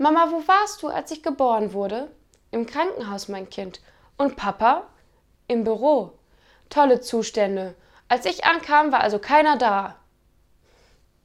Mama, wo warst du, als ich geboren wurde? Im Krankenhaus, mein Kind. Und Papa? Im Büro. Tolle Zustände. Als ich ankam, war also keiner da.